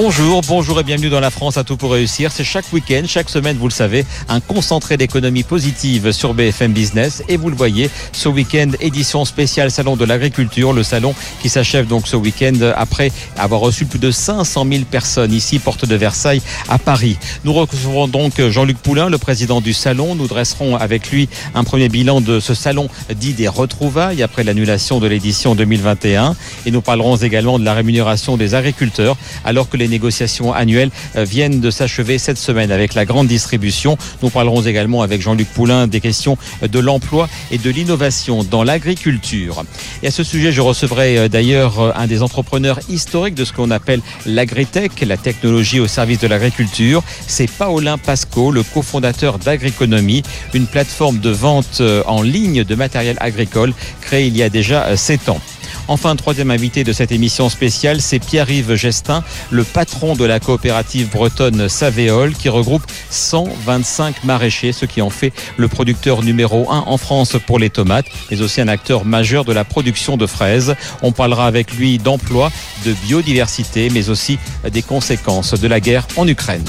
Bonjour, bonjour et bienvenue dans la France à tout pour réussir. C'est chaque week-end, chaque semaine, vous le savez, un concentré d'économie positive sur BFM Business. Et vous le voyez, ce week-end, édition spéciale Salon de l'Agriculture, le salon qui s'achève donc ce week-end après avoir reçu plus de 500 000 personnes ici, porte de Versailles, à Paris. Nous recevrons donc Jean-Luc Poulain, le président du salon. Nous dresserons avec lui un premier bilan de ce salon dit des retrouvailles après l'annulation de l'édition 2021. Et nous parlerons également de la rémunération des agriculteurs alors que les négociations annuelles euh, viennent de s'achever cette semaine avec la grande distribution. Nous parlerons également avec Jean-Luc Poulain des questions de l'emploi et de l'innovation dans l'agriculture. Et à ce sujet, je recevrai euh, d'ailleurs euh, un des entrepreneurs historiques de ce qu'on appelle l'agritech, la technologie au service de l'agriculture. C'est Paolin Pasco, le cofondateur d'Agriconomie, une plateforme de vente en ligne de matériel agricole créée il y a déjà 7 ans. Enfin, troisième invité de cette émission spéciale, c'est Pierre-Yves Gestin, le patron de la coopérative bretonne Savéol, qui regroupe 125 maraîchers, ce qui en fait le producteur numéro un en France pour les tomates, mais aussi un acteur majeur de la production de fraises. On parlera avec lui d'emploi, de biodiversité, mais aussi des conséquences de la guerre en Ukraine.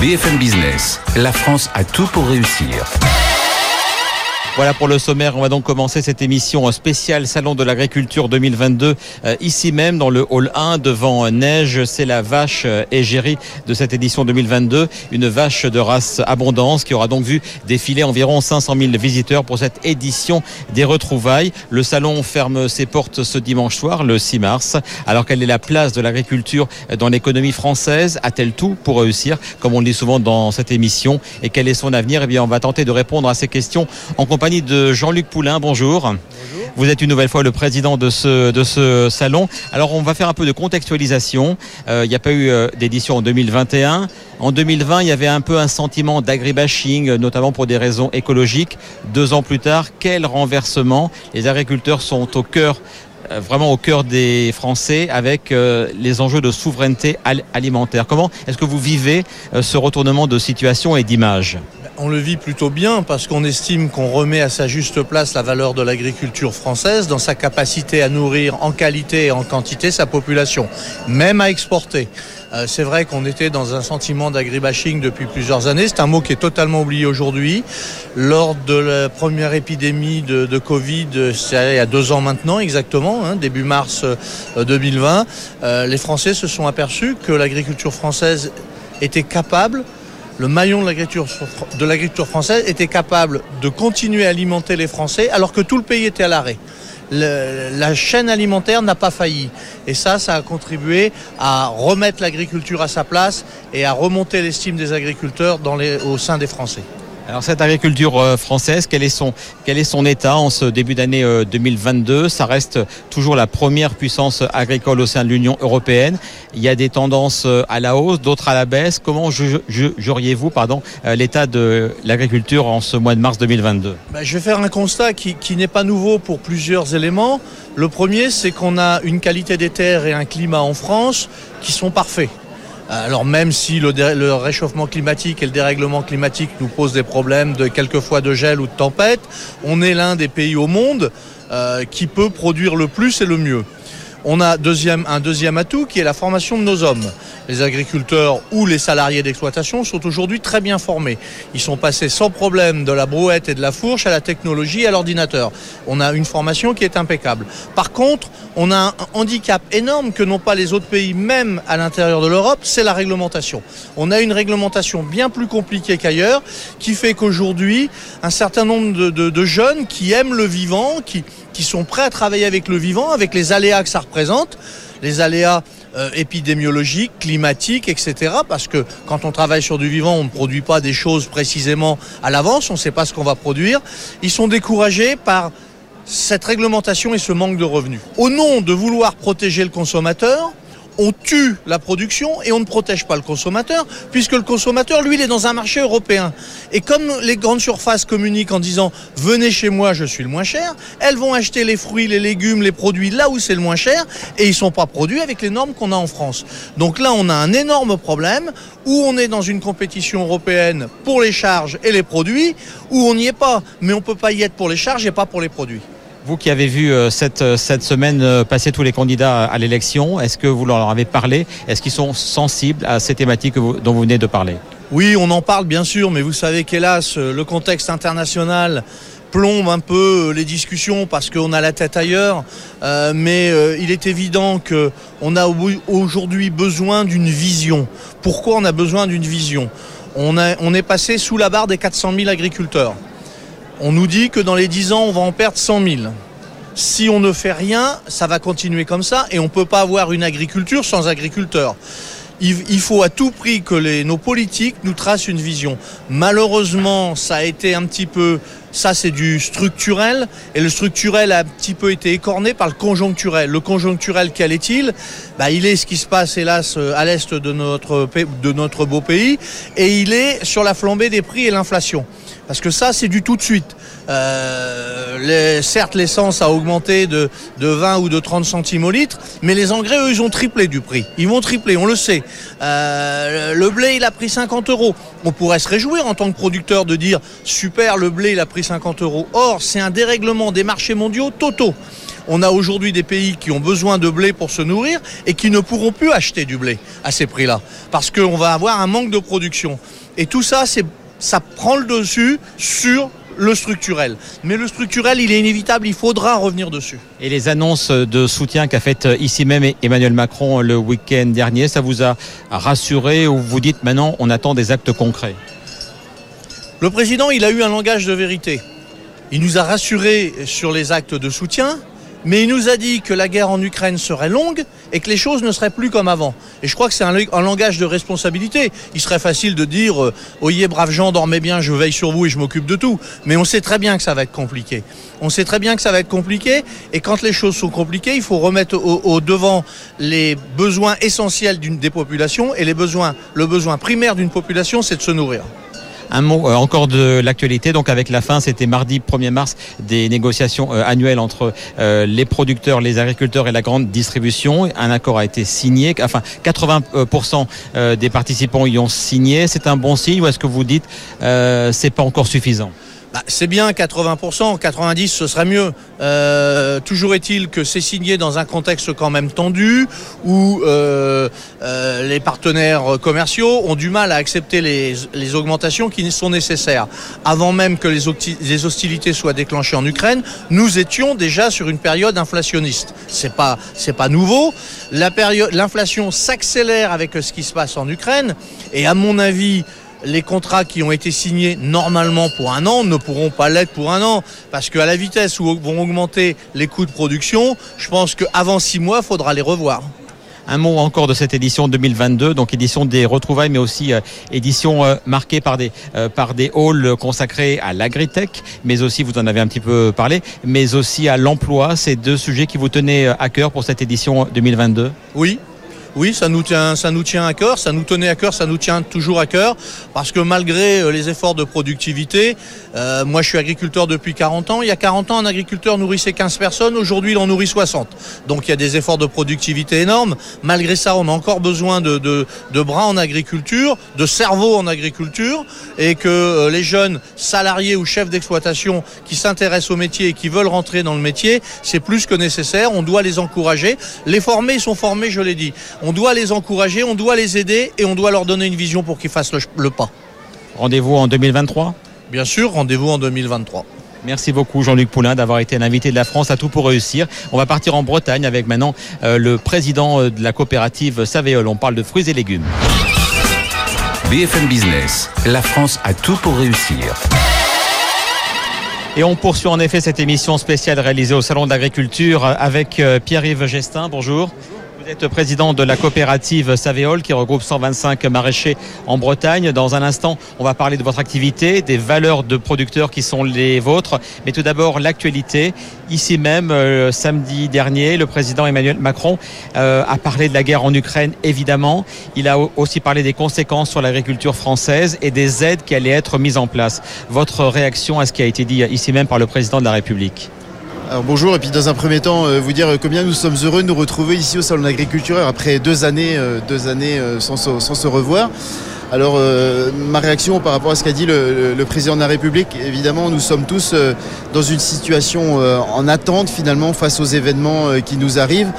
BFM Business, la France a tout pour réussir. Voilà pour le sommaire. On va donc commencer cette émission spéciale Salon de l'agriculture 2022 euh, ici même dans le hall 1 devant Neige. C'est la vache euh, égérie de cette édition 2022. Une vache de race abondance qui aura donc vu défiler environ 500 000 visiteurs pour cette édition des retrouvailles. Le salon ferme ses portes ce dimanche soir, le 6 mars. Alors quelle est la place de l'agriculture dans l'économie française? A-t-elle tout pour réussir, comme on le dit souvent dans cette émission? Et quel est son avenir? Eh bien, on va tenter de répondre à ces questions en compagnie de Jean-Luc Poulain. Bonjour. Vous êtes une nouvelle fois le président de ce, de ce salon. Alors on va faire un peu de contextualisation. Euh, il n'y a pas eu euh, d'édition en 2021. En 2020, il y avait un peu un sentiment d'agribashing, notamment pour des raisons écologiques. Deux ans plus tard, quel renversement Les agriculteurs sont au cœur euh, vraiment au cœur des Français avec les enjeux de souveraineté alimentaire. Comment est-ce que vous vivez ce retournement de situation et d'image? On le vit plutôt bien parce qu'on estime qu'on remet à sa juste place la valeur de l'agriculture française dans sa capacité à nourrir en qualité et en quantité sa population, même à exporter. Euh, c'est vrai qu'on était dans un sentiment d'agribashing depuis plusieurs années. C'est un mot qui est totalement oublié aujourd'hui. Lors de la première épidémie de, Covid, c'est il y a deux ans maintenant exactement, hein, début mars 2020, euh, euh, les Français se sont aperçus que l'agriculture française était capable le maillon de l'agriculture française était capable de continuer à alimenter les Français alors que tout le pays était à l'arrêt. la chaîne alimentaire n'a pas failli. Et ça, ça a contribué à remettre l'agriculture à sa place et à remonter l'estime des agriculteurs au sein des Français. Alors cette agriculture euh, française, quel est son, état en ce début d'année 2022 euh, Ça reste toujours la première puissance agricole au sein de l'Union européenne. Il y a des tendances euh, à la hausse, d'autres à la baisse. Comment juriez-vous pardon, l'état de l'agriculture en ce mois de mars 2022 ben, Je vais faire un constat qui n'est pas nouveau pour plusieurs éléments. Le premier, c'est qu'on a une qualité des terres et un climat en France qui sont parfaits. Alors même si le, réchauffement climatique et le dérèglement climatique nous posent des problèmes de quelquefois de gel ou de tempête, on est l'un des pays au monde euh, qui peut produire le plus et le mieux. On a un deuxième atout qui est la formation de nos hommes. Les agriculteurs ou les salariés d'exploitation sont aujourd'hui très bien formés. Ils sont passés sans problème de la brouette et de la fourche à la technologie et à l'ordinateur. On a une formation qui est impeccable. Par contre, on a un handicap énorme que n'ont pas les autres pays, même à l'intérieur de l'Europe, c'est la réglementation. On a une réglementation bien plus compliquée qu'ailleurs, qui fait qu'aujourd'hui, un certain nombre de jeunes qui aiment le vivant, qui, qui sont prêts à travailler avec le vivant, avec les aléas que ça représente, les aléas euh, épidémiologiques, climatiques, etc. Parce que quand on travaille sur du vivant, on ne produit pas des choses précisément à l'avance, on ne sait pas ce qu'on va produire. Ils sont découragés par cette réglementation et ce manque de revenus. Au nom de vouloir protéger le consommateur, on tue la production et on ne protège pas le consommateur, puisque le consommateur, lui, il est dans un marché européen. Et comme les grandes surfaces communiquent en disant venez chez moi, je suis le moins cher, elles vont acheter les fruits, les légumes, les produits là où c'est le moins cher, et ils ne sont pas produits avec les normes qu'on a en France. Donc là, on a un énorme problème où on est dans une compétition européenne pour les charges et les produits, où on n'y est pas, mais on ne peut pas y être pour les charges et pas pour les produits. Vous qui avez vu euh, cette, euh, cette semaine euh, passer tous les candidats à l'élection, est-ce que vous leur avez parlé? Est-ce qu'ils sont sensibles à ces thématiques dont vous venez de parler? Oui, on en parle bien sûr, mais vous savez qu'hélas, le contexte international plombe un peu les discussions parce qu'on a la tête ailleurs. mais il est évident qu'on a aujourd'hui besoin d'une vision. Pourquoi on a besoin d'une vision? On, on est passé sous la barre des 400 000 agriculteurs. On nous dit que dans les 10 ans, on va en perdre 100 000. Si on ne fait rien, ça va continuer comme ça et on ne peut pas avoir une agriculture sans agriculteurs. Il faut à tout prix que nos politiques nous tracent une vision. Malheureusement, ça a été un petit peu, ça c'est du structurel, et le structurel a un petit peu été écorné par le conjoncturel. Le conjoncturel, quel est-il? Bah, Il est ce qui se passe hélas à l'est de notre beau pays, et il est sur la flambée des prix et l'inflation. Parce que ça, c'est du tout de suite. Euh, certes, l'essence a augmenté de, 20 ou de 30 centimes au litre, mais les engrais, eux, ils ont triplé du prix. Ils vont tripler, on le sait. Euh, le blé, il a pris 50 euros. On pourrait se réjouir en tant que producteur de dire super, le blé, il a pris 50 euros. Or, c'est un dérèglement des marchés mondiaux totaux. On a aujourd'hui des pays qui ont besoin de blé pour se nourrir et qui ne pourront plus acheter du blé à ces prix-là parce qu'on va avoir un manque de production. Et tout ça, c'est ça prend le dessus sur le structurel. Mais le structurel, il est inévitable, il faudra revenir dessus. Et les annonces de soutien qu'a fait ici même Emmanuel Macron le week-end dernier, ça vous a rassuré ou vous dites maintenant on attend des actes concrets? Le président, il a eu un langage de vérité. Il nous a rassurés sur les actes de soutien, mais il nous a dit que la guerre en Ukraine serait longue et que les choses ne seraient plus comme avant. Et je crois que c'est un, langage de responsabilité. Il serait facile de dire euh, Oyez, braves gens, dormez bien, je veille sur vous et je m'occupe de tout. Mais on sait très bien que ça va être compliqué. On sait très bien que ça va être compliqué. Et quand les choses sont compliquées, il faut remettre au, devant les besoins essentiels des populations. Et les besoins, le besoin primaire d'une population, c'est de se nourrir. Un mot euh, encore de l'actualité. Donc avec la fin, c'était mardi 1er mars, des négociations euh, annuelles entre euh, les producteurs, les agriculteurs et la grande distribution. Un accord a été signé. Enfin, 80% des participants y ont signé. C'est un bon signe ou est-ce que vous dites c'est pas encore suffisant? Bah, c'est bien 80%, 90% ce serait mieux. Euh, toujours est-il que c'est signé dans un contexte quand même tendu où euh, euh, les partenaires commerciaux ont du mal à accepter les, augmentations qui sont nécessaires. Avant même que les, hostilités soient déclenchées en Ukraine, nous étions déjà sur une période inflationniste. C'est pas pas nouveau. L'inflation s'accélère avec ce qui se passe en Ukraine et à mon avis les contrats qui ont été signés normalement pour un an ne pourront pas l'être pour un an. Parce qu'à la vitesse où vont augmenter les coûts de production, je pense qu'avant six mois, il faudra les revoir. Un mot encore de cette édition 2022, donc édition des retrouvailles, mais aussi euh, édition euh, marquée par des, euh, par des halls consacrés à l'agritech, mais aussi, vous en avez un petit peu parlé, mais aussi à l'emploi. Ces deux sujets qui vous tenaient à cœur pour cette édition 2022 Oui, oui, ça nous tient, ça nous tient à cœur, ça nous tenait à cœur, ça nous tient toujours à cœur, parce que malgré euh, les efforts de productivité, euh, moi je suis agriculteur depuis 40 ans, il y a 40 ans un agriculteur nourrissait 15 personnes, aujourd'hui il en nourrit 60. Donc il y a des efforts de productivité énormes. Malgré ça, on a encore besoin de, de, de bras en agriculture, de cerveaux en agriculture, et que euh, les jeunes salariés ou chefs d'exploitation qui s'intéressent au métier et qui veulent rentrer dans le métier, c'est plus que nécessaire, on doit les encourager. Les former, ils sont formés, je l'ai dit. On doit les encourager, on doit les aider et on doit leur donner une vision pour qu'ils fassent le, pas. Rendez-vous en 2023 Bien sûr, rendez-vous en 2023. Merci beaucoup Jean-Luc Poulain d'avoir été l'invité de la France à tout pour réussir. On va partir en Bretagne avec maintenant euh, le président euh, de la coopérative Savéol. On parle de fruits et légumes. BFM Business, la France a tout pour réussir. Et on poursuit en effet cette émission spéciale réalisée au Salon de l'Agriculture avec euh, Pierre-Yves Gestin. Bonjour. Vous êtes président de la coopérative Savéol qui regroupe 125 maraîchers en Bretagne. Dans un instant, on va parler de votre activité, des valeurs de producteurs qui sont les vôtres. Mais tout d'abord, l'actualité. Ici même, euh, samedi dernier, le président Emmanuel Macron euh, a parlé de la guerre en Ukraine, évidemment. Il a aussi parlé des conséquences sur l'agriculture française et des aides qui allaient être mises en place. Votre réaction à ce qui a été dit ici même par le président de la République? Alors bonjour, et puis dans un premier temps, euh, vous dire combien nous sommes heureux de nous retrouver ici au Salon de l'Agriculture après deux années, euh, euh, sans, se revoir. Alors ma réaction par rapport à ce qu'a dit le, président de la République, évidemment nous sommes tous dans une situation en attente finalement face aux événements qui nous arrivent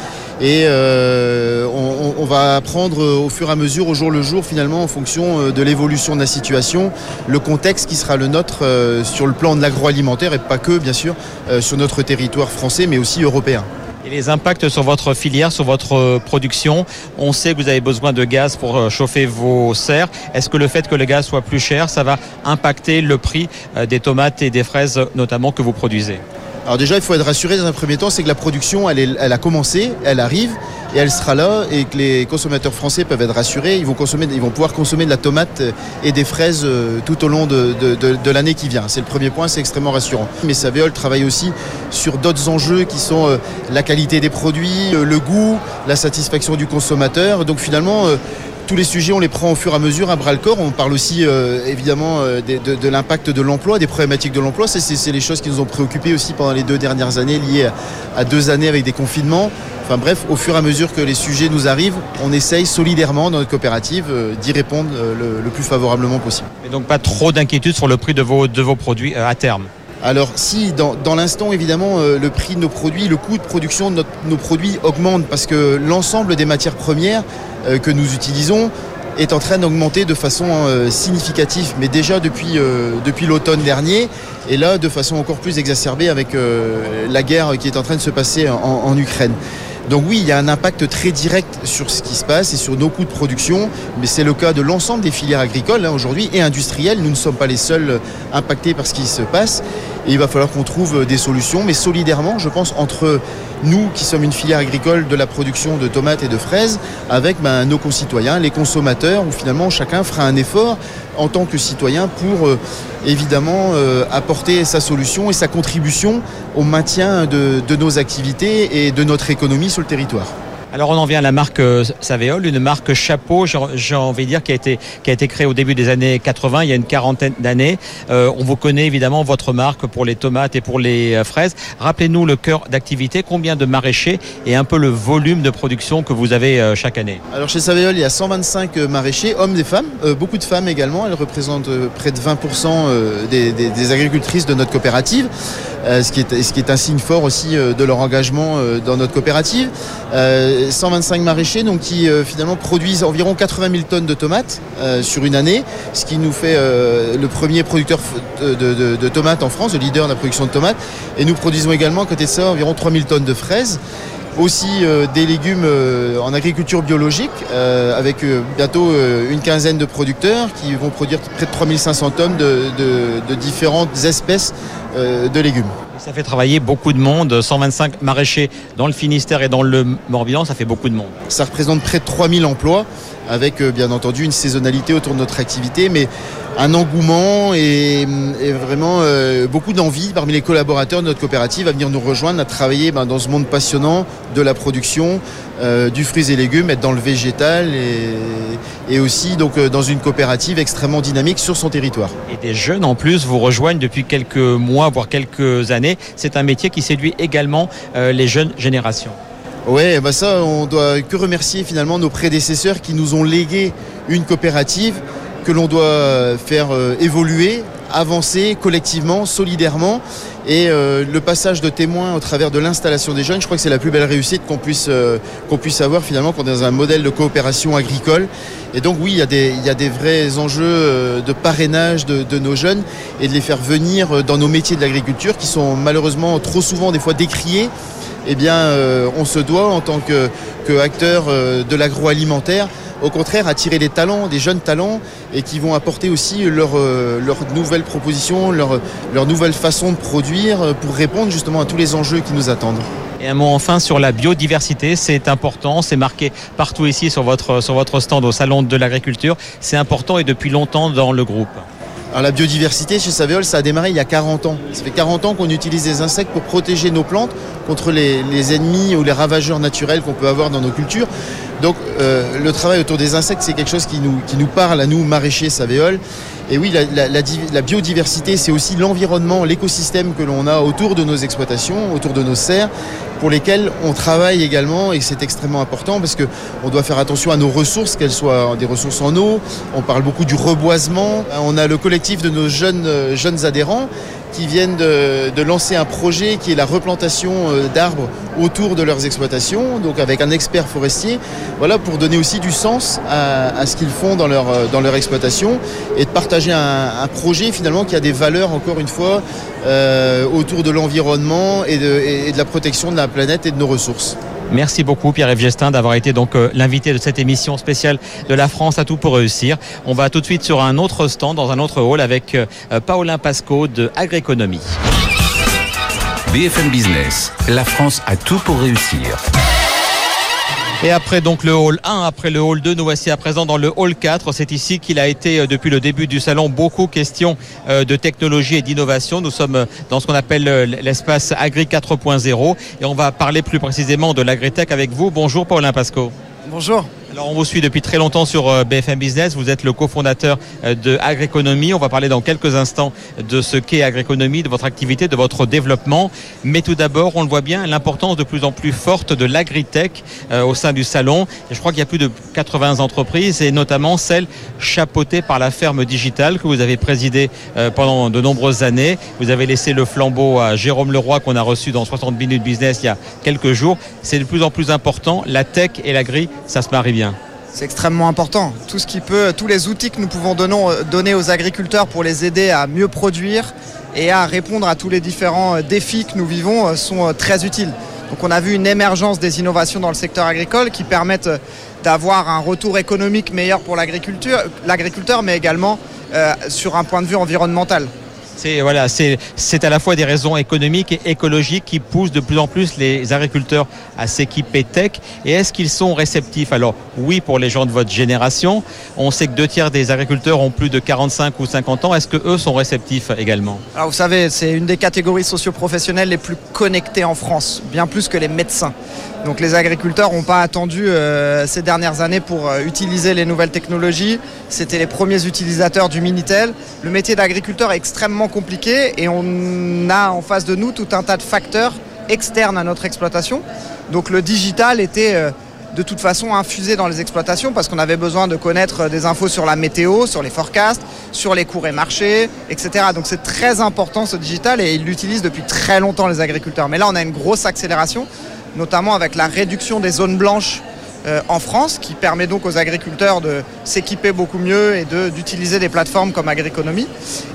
et euh, on, on, va apprendre au fur et à mesure, au jour le jour finalement en fonction de l'évolution de la situation, le contexte qui sera le nôtre sur le plan de l'agroalimentaire et pas que bien sûr sur notre territoire français mais aussi européen. Et les impacts sur votre filière, sur votre production, on sait que vous avez besoin de gaz pour chauffer vos serres. Est-ce que le fait que le gaz soit plus cher, ça va impacter le prix des tomates et des fraises notamment que vous produisez? Alors déjà, il faut être rassuré dans un premier temps, c'est que la production, elle, est, elle, a commencé, elle arrive et elle sera là et que les consommateurs français peuvent être rassurés. Ils vont, consommer, ils vont pouvoir consommer de la tomate et des fraises tout au long de, de, de, l'année qui vient. C'est le premier point, c'est extrêmement rassurant. Mais Savéol travaille aussi sur d'autres enjeux qui sont la qualité des produits, le goût, la satisfaction du consommateur. Donc finalement, tous les sujets, on les prend au fur et à mesure à bras le corps. On parle aussi euh, évidemment euh, de, l'impact de l'emploi, des problématiques de l'emploi. C'est les choses qui nous ont préoccupés aussi pendant les deux dernières années, liées à, deux années avec des confinements. Enfin bref, au fur et à mesure que les sujets nous arrivent, on essaye solidairement dans notre coopérative euh, d'y répondre le, plus favorablement possible. Et donc pas trop d'inquiétude sur le prix de vos produits à terme? Alors si dans, l'instant évidemment euh, le prix de nos produits, le coût de production de nos produits augmente parce que l'ensemble des matières premières euh, que nous utilisons est en train d'augmenter de façon euh, significative, mais déjà depuis, depuis l'automne dernier, et là de façon encore plus exacerbée avec la guerre qui est en train de se passer en, en Ukraine. Donc oui, il y a un impact très direct sur ce qui se passe et sur nos coûts de production, mais c'est le cas de l'ensemble des filières agricoles hein, aujourd'hui et industrielles. Nous ne sommes pas les seuls impactés par ce qui se passe et il va falloir qu'on trouve des solutions, mais solidairement, je pense, entre nous qui sommes une filière agricole de la production de tomates et de fraises, avec ben, nos concitoyens, les consommateurs, où finalement chacun fera un effort en tant que citoyen pour euh, évidemment euh, apporter sa solution et sa contribution au maintien de nos activités et de notre économie sur le territoire. Alors on en vient à la marque Savéol, une marque chapeau, j'ai envie de dire, qui a, été, créée au début des années 80, il y a une quarantaine d'années. Euh, on vous connaît évidemment votre marque pour les tomates et pour les fraises. Rappelez-nous le cœur d'activité, combien de maraîchers et un peu le volume de production que vous avez chaque année? Alors chez Savéol, il y a 125 maraîchers, hommes et femmes, euh, beaucoup de femmes également. Elles représentent près de 20% des, agricultrices de notre coopérative, euh, ce qui est un signe fort aussi de leur engagement dans notre coopérative. 125 maraîchers donc, qui euh, finalement produisent environ 80 000 tonnes de tomates euh, sur une année, ce qui nous fait euh, le premier producteur de, tomates en France, le leader de la production de tomates. Et nous produisons également à côté de ça environ 3 000 tonnes de fraises aussi des légumes en agriculture biologique avec bientôt une quinzaine de producteurs qui vont produire près de 3500 tonnes de différentes espèces de légumes. Ça fait travailler beaucoup de monde, 125 maraîchers dans le Finistère et dans le Morbihan, ça fait beaucoup de monde. Ça représente près de 3000 emplois avec bien entendu une saisonnalité autour de notre activité, mais un engouement et, et vraiment euh, beaucoup d'envie parmi les collaborateurs de notre coopérative à venir nous rejoindre, à travailler ben, dans ce monde passionnant de la production euh, du fruits et légumes, être dans le végétal et, et aussi donc euh, dans une coopérative extrêmement dynamique sur son territoire. Et des jeunes en plus vous rejoignent depuis quelques mois, voire quelques années. C'est un métier qui séduit également euh, les jeunes générations. Ouais, bah ça, on doit que remercier finalement nos prédécesseurs qui nous ont légué une coopérative que l'on doit faire euh, évoluer, avancer collectivement, solidairement. Et euh, le passage de témoins au travers de l'installation des jeunes, je crois que c'est la plus belle réussite qu'on puisse, euh, qu'on puisse avoir finalement quand on est dans un modèle de coopération agricole. Et donc oui, il y a des, il y a des vrais enjeux euh, de parrainage de, nos jeunes et de les faire venir dans nos métiers de l'agriculture qui sont malheureusement trop souvent des fois décriés. Eh bien, euh, on se doit en tant que, euh, de l'agroalimentaire au contraire attirer des talents, des jeunes talents et qui vont apporter aussi leurs leur nouvelles propositions, leur, leur nouvelle façon de produire pour répondre justement à tous les enjeux qui nous attendent. Et un mot enfin sur la biodiversité, c'est important, c'est marqué partout ici sur votre stand au Salon de l'Agriculture. C'est important et depuis longtemps dans le groupe. Alors la biodiversité chez Savéol, ça a démarré il y a 40 ans. Ça fait 40 ans qu'on utilise des insectes pour protéger nos plantes contre les, les ennemis ou les ravageurs naturels qu'on peut avoir dans nos cultures. Donc euh, le travail autour des insectes, c'est quelque chose qui nous, parle à nous, maraîchers Savéol. Et oui, la, biodiversité, c'est aussi l'environnement, l'écosystème que l'on a autour de nos exploitations, autour de nos serres, pour lesquelles on travaille également et c'est extrêmement important parce qu'on doit faire attention à nos ressources, qu'elles soient des ressources en eau. On parle beaucoup du reboisement. On a le collectif de nos jeunes, jeunes adhérents qui viennent de, lancer un projet qui est la replantation d'arbres autour de leurs exploitations, donc avec un expert forestier, voilà, pour donner aussi du sens à, ce qu'ils font dans leur, dans leur exploitation et de partager un, projet finalement qui a des valeurs, encore une fois, euh, autour de l'environnement et de la protection de la planète et de nos ressources. Merci beaucoup Pierre-Yves Gestin d'avoir été donc euh, l'invité de cette émission spéciale de la France à tout pour réussir. On va tout de suite sur un autre stand dans un autre hall avec euh, Paulin Pasco de Agroéconomie. BFM Business, la France a tout pour réussir. Et après donc le hall 1, après le hall 2, nous voici à présent dans le hall 4. C'est ici qu'il a été depuis le début du salon beaucoup question de technologie et d'innovation. Nous sommes dans ce qu'on appelle l'espace Agri 4.0 et on va parler plus précisément de l'agritech avec vous. Bonjour Paulin Pasco. Bonjour. Alors on vous suit depuis très longtemps sur BFM Business, vous êtes le cofondateur de Agroéconomie, on va parler dans quelques instants de ce qu'est Agroéconomie, de votre activité, de votre développement, mais tout d'abord on le voit bien, l'importance de plus en plus forte de l'agritech euh, au sein du salon, je crois qu'il y a plus de 80 entreprises et notamment celles chapeautées par la ferme digitale que vous avez présidée euh, pendant de nombreuses années, vous avez laissé le flambeau à Jérôme Leroy qu'on a reçu dans 60 minutes business il y a quelques jours, c'est de plus en plus important, la tech et l'agri, ça se marie bien. C'est extrêmement important. Tout ce qui peut, tous les outils que nous pouvons donner aux agriculteurs pour les aider à mieux produire et à répondre à tous les différents défis que nous vivons sont très utiles. Donc on a vu une émergence des innovations dans le secteur agricole qui permettent d'avoir un retour économique meilleur pour l'agriculteur, mais également euh, sur un point de vue environnemental. C'est à la fois des raisons économiques et écologiques qui poussent de plus en plus les agriculteurs à s'équiper tech. Et est-ce qu'ils sont réceptifs? Alors oui, pour les gens de votre génération, on sait que deux tiers des agriculteurs ont plus de 45 ou 50 ans. Est-ce que eux sont réceptifs également? Alors vous savez, c'est une des catégories socio-professionnelles les plus connectées en France, bien plus que les médecins. Donc les agriculteurs n'ont pas attendu euh, ces dernières années pour euh, utiliser les nouvelles technologies. C'était les premiers utilisateurs du Minitel. Le métier d'agriculteur est extrêmement compliqué et on a en face de nous tout un tas de facteurs externes à notre exploitation. Donc le digital était euh, de toute façon infusé dans les exploitations parce qu'on avait besoin de connaître des infos sur la météo, sur les forecasts, sur les cours et marchés, etc. Donc c'est très important ce digital et ils l'utilisent depuis très longtemps les agriculteurs. Mais là on a une grosse accélération notamment avec la réduction des zones blanches euh, en France, qui permet donc aux agriculteurs de s'équiper beaucoup mieux et d'utiliser des plateformes comme Agriconomie.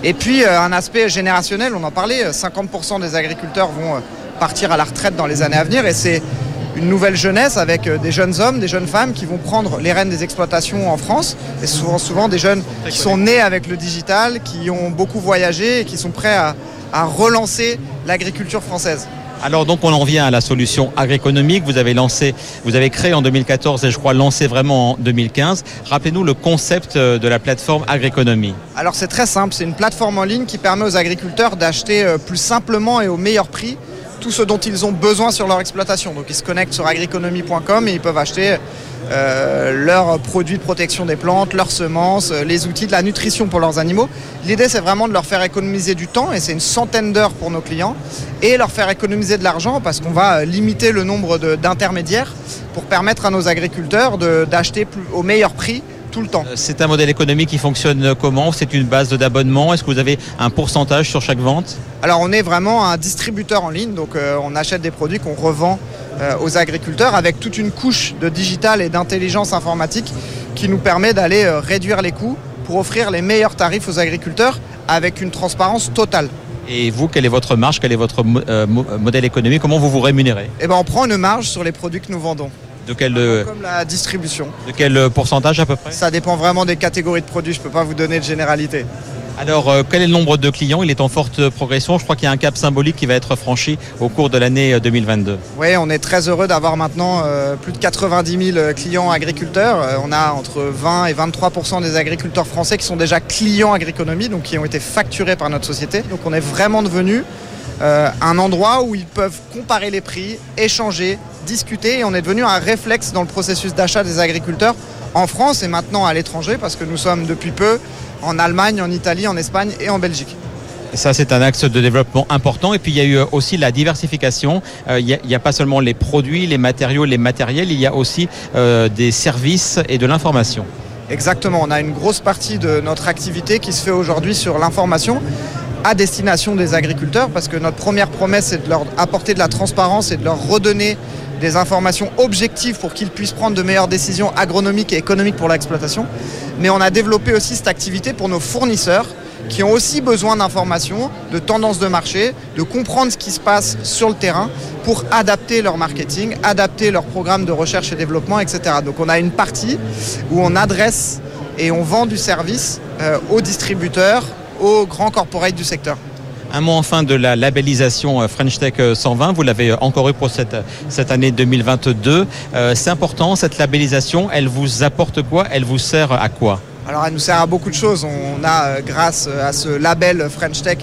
Et puis euh, un aspect générationnel, on en parlait, 50% des agriculteurs vont euh, partir à la retraite dans les années à venir et c'est une nouvelle jeunesse avec des jeunes hommes, des jeunes femmes qui vont prendre les rênes des exploitations en France et souvent, souvent des jeunes qui sont nés avec le digital, qui ont beaucoup voyagé et qui sont prêts à, à relancer l'agriculture française. Alors donc on en vient à la solution agroéconomique. Vous avez lancé, vous avez créé en 2014 et je crois lancé vraiment en 2015. Rappelez-nous le concept de la plateforme agroéconomie. Alors c'est très simple, c'est une plateforme en ligne qui permet aux agriculteurs d'acheter plus simplement et au meilleur prix tout ce dont ils ont besoin sur leur exploitation. Donc ils se connectent sur agroeconomie.com et ils peuvent acheter euh, leurs produits de protection des plantes, leurs semences, les outils de la nutrition pour leurs animaux. L'idée c'est vraiment de leur faire économiser du temps et c'est une centaine d'heures pour nos clients et leur faire économiser de l'argent parce qu'on va limiter le nombre d'intermédiaires pour permettre à nos agriculteurs d'acheter au meilleur prix tout le temps. C'est un modèle économique qui fonctionne comment? C'est une base d'abonnement? Est-ce que vous avez un pourcentage sur chaque vente? Alors on est vraiment un distributeur en ligne, donc euh, on achète des produits qu'on revend euh, aux agriculteurs avec toute une couche de digital et d'intelligence informatique qui nous permet d'aller euh, réduire les coûts pour offrir les meilleurs tarifs aux agriculteurs avec une transparence totale. Et vous, quelle est votre marge? Quel est votre euh, modèle économique? Comment vous vous rémunérez? Eh ben, on prend une marge sur les produits que nous vendons. De quel, Comme la distribution. De quel pourcentage à peu près? Ça dépend vraiment des catégories de produits, je ne peux pas vous donner de généralité. Alors, euh, quel est le nombre de clients? Il est en forte progression. Je crois qu'il y a un cap symbolique qui va être franchi au cours de l'année 2022. Oui, on est très heureux d'avoir maintenant euh, plus de 90 000 clients agriculteurs. Euh, on a entre 20 et 23% des agriculteurs français qui sont déjà clients agriconomie, donc qui ont été facturés par notre société. Donc on est vraiment devenu un endroit où ils peuvent comparer les prix, échanger, discuter, et on est devenu un réflexe dans le processus d'achat des agriculteurs en France et maintenant à l'étranger, parce que nous sommes depuis peu en Allemagne, en Italie, en Espagne et en Belgique. Ça, c'est un axe de développement important. Et puis, il y a eu aussi la diversification. Euh, il n'y a, pas seulement les produits, les matériaux, les matériels, il y a aussi euh, des services et de l'information. Exactement. On a une grosse partie de notre activité qui se fait aujourd'hui sur l'information à destination des agriculteurs parce que notre première promesse est de leur apporter de la transparence et de leur redonner des informations objectives pour qu'ils puissent prendre de meilleures décisions agronomiques et économiques pour l'exploitation. Mais on a développé aussi cette activité pour nos fournisseurs qui ont aussi besoin d'informations, de tendances de marché, de comprendre ce qui se passe sur le terrain pour adapter leur marketing, adapter leur programme de recherche et développement, etc. Donc on a une partie où on adresse et on vend du service euh, aux distributeurs, aux grands corporates du secteur. Un mot enfin de la labellisation euh, French Tech 120. Euh, Vous l'avez encore eu pour cette, cette année 2022. Euh, c'est important, cette labellisation. Elle vous apporte quoi? Elle vous sert à quoi? Alors, elle nous sert à beaucoup de choses. On a, grâce à ce label French Tech,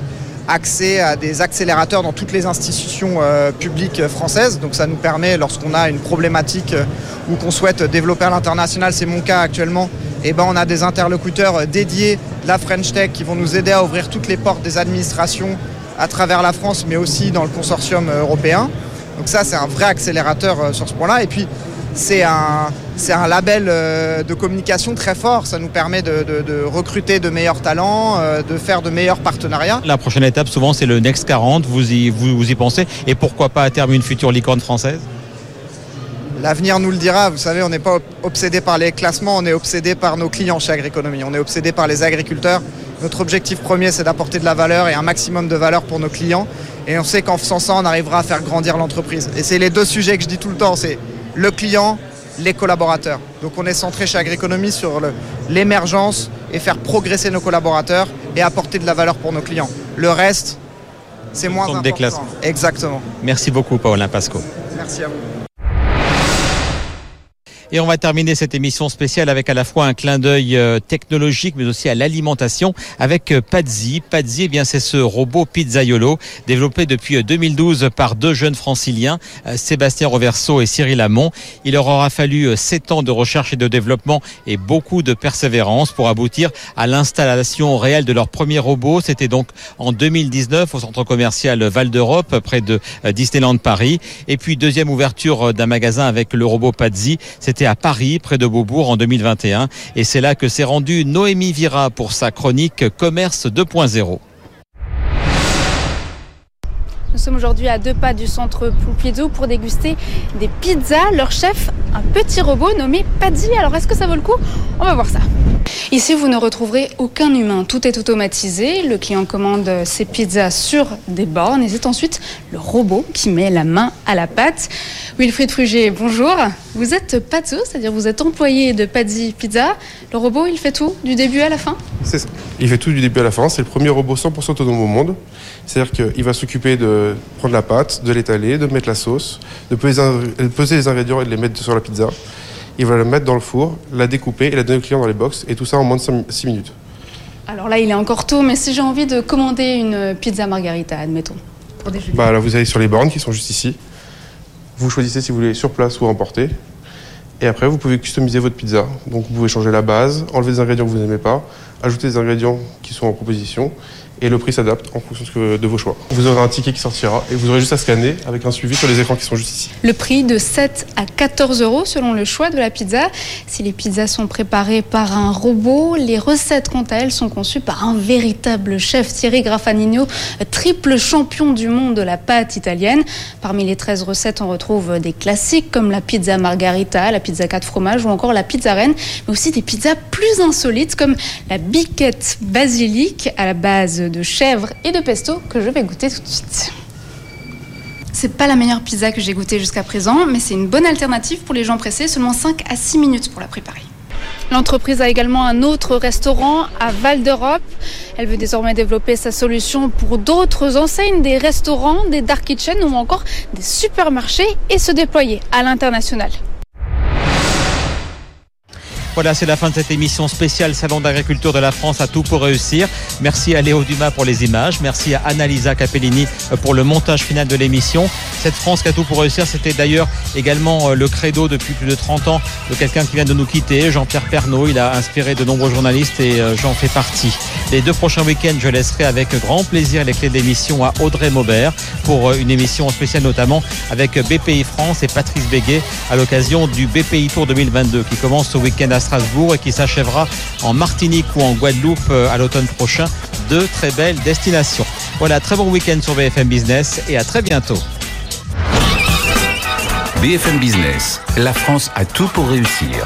accès à des accélérateurs dans toutes les institutions publiques françaises. Donc ça nous permet, lorsqu'on a une problématique ou qu'on souhaite développer à l'international, c'est mon cas actuellement, eh ben on a des interlocuteurs dédiés la French Tech qui vont nous aider à ouvrir toutes les portes des administrations à travers la France, mais aussi dans le consortium euh, européen. Donc ça, c'est un vrai accélérateur euh, sur ce point-là. Et puis, c'est un, label euh, de communication très fort. Ça nous permet de, recruter de meilleurs talents, de faire de meilleurs partenariats. La prochaine étape, souvent, c'est le Next 40. Vous y, vous, vous y pensez Et pourquoi pas à terme une future licorne française? L'avenir nous le dira. Vous savez, on n'est pas obsédé par les classements, on est obsédé par nos clients chez Agriconomie. On est obsédé par les agriculteurs. Notre objectif premier, c'est d'apporter de la valeur et un maximum de valeur pour nos clients. Et on sait qu'en faisant ça, on arrivera à faire grandir l'entreprise. Et c'est les deux sujets que je dis tout le temps, c'est le client, les collaborateurs. Donc on est centré chez Agriconomie sur l'émergence et faire progresser nos collaborateurs et apporter de la valeur pour nos clients. Le reste, c'est moins important. Exactement. Merci beaucoup, Paulin Pasco. Merci à vous. Et on va terminer cette émission spéciale avec à la fois un clin d'œil euh, technologique, mais aussi à l'alimentation avec euh, Pazzi. Pazzi, eh bien, c'est ce robot pizzaiolo développé depuis 2012 euh, par deux jeunes franciliens, Sébastien Roverso et Cyril Amont. Il leur aura fallu sept ans de recherche et de développement et beaucoup de persévérance pour aboutir à l'installation réelle de leur premier robot. C'était donc en 2019 au centre commercial Val d'Europe, près de Disneyland Paris. Et puis, deuxième ouverture d'un magasin avec le robot Pazzi. C'était à Paris, près de Beaubourg, en 2021. Et c'est là que s'est rendue Noémie Vira pour sa chronique Commerce 2.0. Nous sommes aujourd'hui à deux pas du centre Pompidou pour déguster des pizzas. Leur chef, un petit robot nommé Paddy. Alors est-ce que ça vaut le coup? On va voir ça. Ici, vous ne retrouverez aucun humain. Tout est automatisé. Le client commande ses pizzas sur des bornes et c'est ensuite le robot qui met la main à la pâte. Wilfried Frugier, bonjour. Vous êtes pâteux, c'est-à-dire vous êtes employé de Paddy Pizza. Le robot, il fait tout du début à la fin C'est ça. Il fait tout du début à la fin. C'est le premier robot 100% autonome au monde. C'est-à-dire qu'il va s'occuper de prendre la pâte, de l'étaler, de mettre la sauce, de peser les ingrédients et de les mettre sur la pizza. Il va la mettre dans le four, la découper et la donner au client dans les box. Et tout ça en moins de 6 minutes. Alors là, il est encore tôt, mais si j'ai envie de commander une pizza margarita, admettons, pour Bah là, vous allez sur les bornes qui sont juste ici. Vous choisissez si vous voulez sur place ou emporter. Et après, vous pouvez customiser votre pizza. Donc, vous pouvez changer la base, enlever des ingrédients que vous n'aimez pas, ajouter des ingrédients qui sont en proposition et le prix s'adapte en fonction de vos choix. Vous aurez un ticket qui sortira et vous aurez juste à scanner avec un suivi sur les écrans qui sont juste ici. Le prix de 7 à 14 euros selon le choix de la pizza. Si les pizzas sont préparées par un robot, les recettes quant à elles sont conçues par un véritable chef, Thierry Graffanino, triple champion du monde de la pâte italienne. Parmi les 13 recettes, on retrouve des classiques comme la pizza margarita, la pizza 4 fromages ou encore la pizza reine, mais aussi des pizzas plus insolites comme la biquette basilic à la base de chèvre et de pesto que je vais goûter tout de suite. C'est pas la meilleure pizza que j'ai goûtée jusqu'à présent, mais c'est une bonne alternative pour les gens pressés, seulement 5 à 6 minutes pour la préparer. L'entreprise a également un autre restaurant à Val d'Europe. Elle veut désormais développer sa solution pour d'autres enseignes, des restaurants, des dark kitchens ou encore des supermarchés et se déployer à l'international. Voilà, c'est la fin de cette émission spéciale Salon d'agriculture de la France à tout pour réussir. Merci à Léo Dumas pour les images. Merci à Annalisa Capellini pour le montage final de l'émission. Cette France qui a tout pour réussir, c'était d'ailleurs également euh, le credo depuis plus de 30 ans de quelqu'un qui vient de nous quitter, Jean-Pierre Pernaud. Il a inspiré de nombreux journalistes et euh, j'en fais partie. Les deux prochains week-ends, je laisserai avec grand plaisir les clés d'émission à Audrey Maubert pour euh, une émission spéciale notamment avec BPI France et Patrice Béguet à l'occasion du BPI Tour 2022 qui commence ce week-end à Strasbourg et qui s'achèvera en Martinique ou en Guadeloupe euh, à l'automne prochain. Deux très belles destinations. Voilà, très bon week-end sur BFM Business et à très bientôt. BFM Business, la France a tout pour réussir.